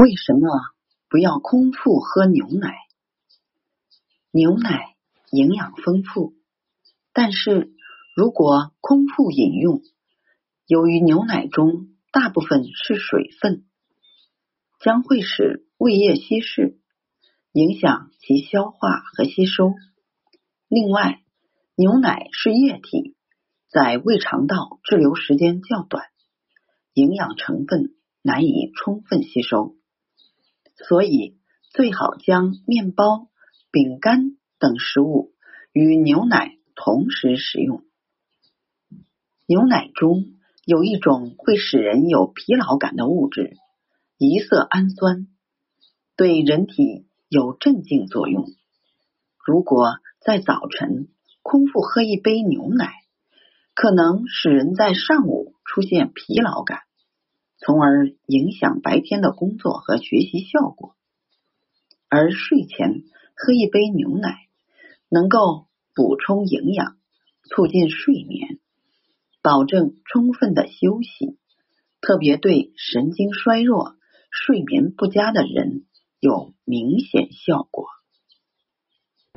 为什么不要空腹喝牛奶？牛奶营养丰富，但是如果空腹饮用，由于牛奶中大部分是水分，将会使胃液稀释，影响其消化和吸收。另外，牛奶是液体，在胃肠道滞留时间较短，营养成分难以充分吸收。所以最好将面包、饼干等食物与牛奶同时食用。牛奶中有一种会使人有疲劳感的物质——一色氨酸，对人体有镇静作用。如果在早晨空腹喝一杯牛奶，可能使人在上午出现疲劳感。从而影响白天的工作和学习效果，而睡前喝一杯牛奶，能够补充营养，促进睡眠，保证充分的休息，特别对神经衰弱、睡眠不佳的人有明显效果。